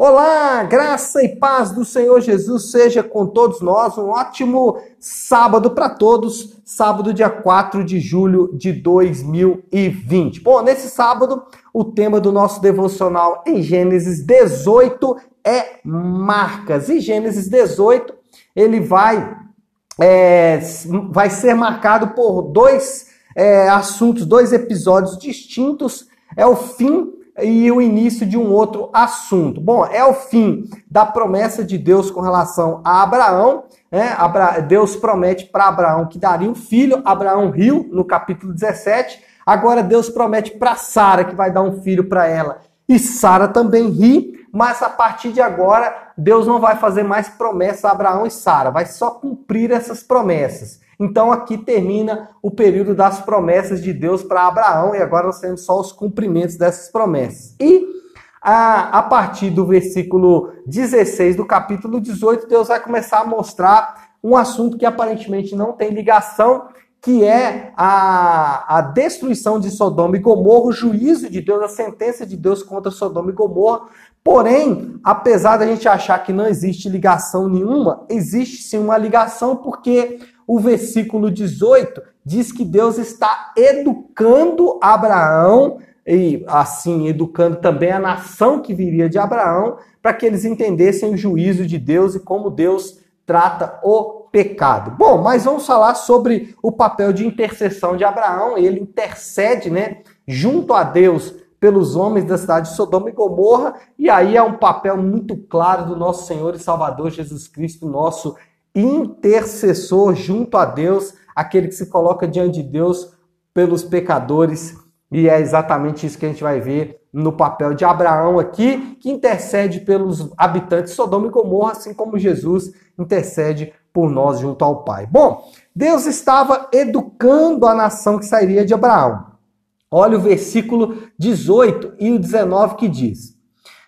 Olá, graça e paz do Senhor Jesus seja com todos nós. Um ótimo sábado para todos, sábado, dia 4 de julho de 2020. Bom, nesse sábado, o tema do nosso devocional em Gênesis 18 é marcas. E Gênesis 18, ele vai, é, vai ser marcado por dois é, assuntos, dois episódios distintos. É o fim e o início de um outro assunto. Bom, é o fim da promessa de Deus com relação a Abraão. Né? Deus promete para Abraão que daria um filho. Abraão riu no capítulo 17. Agora Deus promete para Sara que vai dar um filho para ela. E Sara também ri, mas a partir de agora Deus não vai fazer mais promessa a Abraão e Sara, vai só cumprir essas promessas. Então aqui termina o período das promessas de Deus para Abraão e agora nós temos só os cumprimentos dessas promessas. E a, a partir do versículo 16 do capítulo 18, Deus vai começar a mostrar um assunto que aparentemente não tem ligação, que é a, a destruição de Sodoma e Gomorra, o juízo de Deus, a sentença de Deus contra Sodoma e Gomorra. Porém, apesar da gente achar que não existe ligação nenhuma, existe sim uma ligação porque o versículo 18 diz que Deus está educando Abraão e assim educando também a nação que viria de Abraão, para que eles entendessem o juízo de Deus e como Deus trata o pecado. Bom, mas vamos falar sobre o papel de intercessão de Abraão. Ele intercede, né, junto a Deus pelos homens da cidade de Sodoma e Gomorra, e aí é um papel muito claro do nosso Senhor e Salvador Jesus Cristo, nosso intercessor junto a Deus, aquele que se coloca diante de Deus pelos pecadores. E é exatamente isso que a gente vai ver no papel de Abraão aqui, que intercede pelos habitantes de Sodoma e Gomorra, assim como Jesus intercede por nós junto ao Pai. Bom, Deus estava educando a nação que sairia de Abraão. Olha o versículo 18 e o 19 que diz: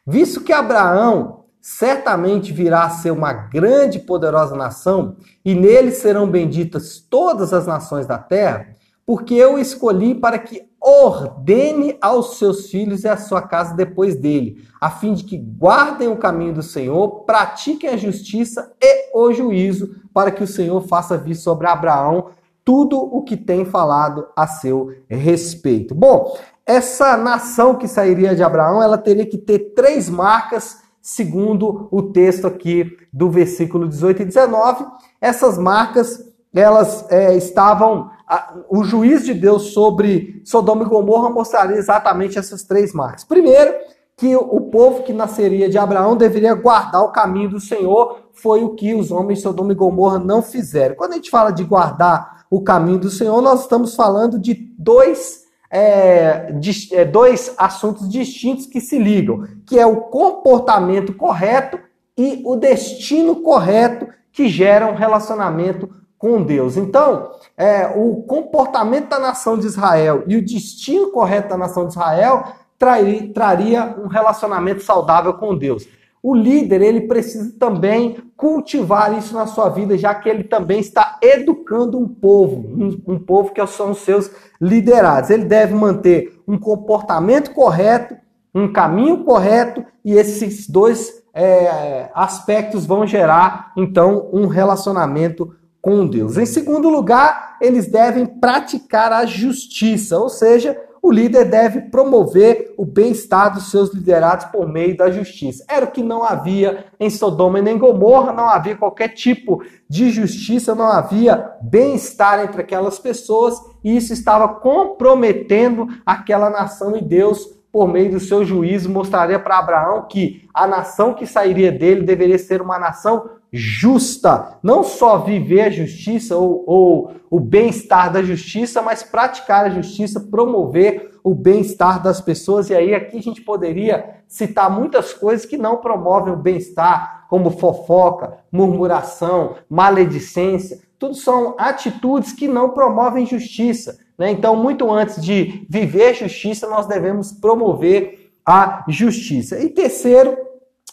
Visto que Abraão certamente virá a ser uma grande e poderosa nação, e nele serão benditas todas as nações da terra, porque eu escolhi para que ordene aos seus filhos e à sua casa depois dele, a fim de que guardem o caminho do Senhor, pratiquem a justiça e o juízo, para que o Senhor faça vir sobre Abraão tudo o que tem falado a seu respeito. Bom, essa nação que sairia de Abraão, ela teria que ter três marcas segundo o texto aqui do versículo 18 e 19. Essas marcas, elas é, estavam. A, o juiz de Deus sobre Sodoma e Gomorra mostraria exatamente essas três marcas. Primeiro, que o povo que nasceria de Abraão deveria guardar o caminho do Senhor, foi o que os homens de Sodoma e Gomorra não fizeram. Quando a gente fala de guardar o caminho do Senhor, nós estamos falando de dois é, de, é, dois assuntos distintos que se ligam, que é o comportamento correto e o destino correto que gera um relacionamento com Deus. Então, é, o comportamento da nação de Israel e o destino correto da nação de Israel traria, traria um relacionamento saudável com Deus. O líder, ele precisa também cultivar isso na sua vida, já que ele também está educando um povo, um, um povo que são os seus liderados. Ele deve manter um comportamento correto, um caminho correto, e esses dois é, aspectos vão gerar, então, um relacionamento com Deus. Em segundo lugar, eles devem praticar a justiça, ou seja, o líder deve promover o bem-estar dos seus liderados por meio da justiça. Era o que não havia em Sodoma e nem Gomorra, não havia qualquer tipo de justiça, não havia bem-estar entre aquelas pessoas, e isso estava comprometendo aquela nação e Deus por meio do seu juízo, mostraria para Abraão que a nação que sairia dele deveria ser uma nação justa. Não só viver a justiça ou, ou o bem-estar da justiça, mas praticar a justiça, promover o bem-estar das pessoas. E aí aqui a gente poderia citar muitas coisas que não promovem o bem-estar, como fofoca, murmuração, maledicência. Tudo são atitudes que não promovem justiça. Né? Então, muito antes de viver justiça, nós devemos promover a justiça. E terceiro,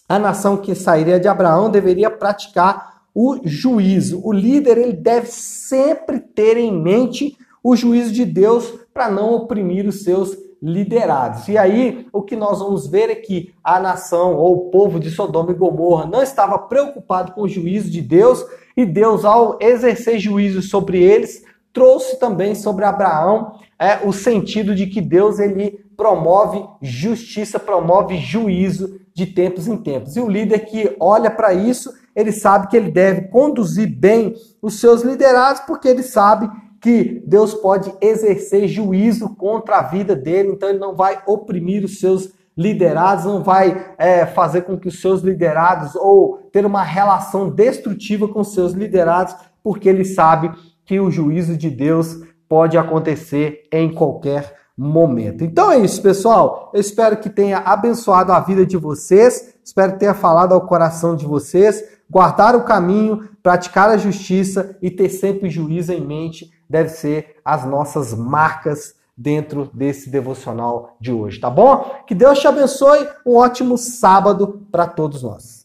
a nação que sairia de Abraão deveria praticar o juízo. O líder ele deve sempre ter em mente o juízo de Deus para não oprimir os seus liderados. E aí, o que nós vamos ver é que a nação ou o povo de Sodoma e Gomorra não estava preocupado com o juízo de Deus, e Deus, ao exercer juízo sobre eles, trouxe também sobre Abraão é, o sentido de que Deus ele promove justiça, promove juízo de tempos em tempos. E o líder que olha para isso, ele sabe que ele deve conduzir bem os seus liderados, porque ele sabe que Deus pode exercer juízo contra a vida dele, então ele não vai oprimir os seus liderados, não vai é, fazer com que os seus liderados ou ter uma relação destrutiva com os seus liderados, porque ele sabe que o juízo de Deus pode acontecer em qualquer momento. Então é isso, pessoal. Eu espero que tenha abençoado a vida de vocês, espero que tenha falado ao coração de vocês. Guardar o caminho, praticar a justiça e ter sempre juízo em mente deve ser as nossas marcas dentro desse devocional de hoje, tá bom? Que Deus te abençoe. Um ótimo sábado para todos nós.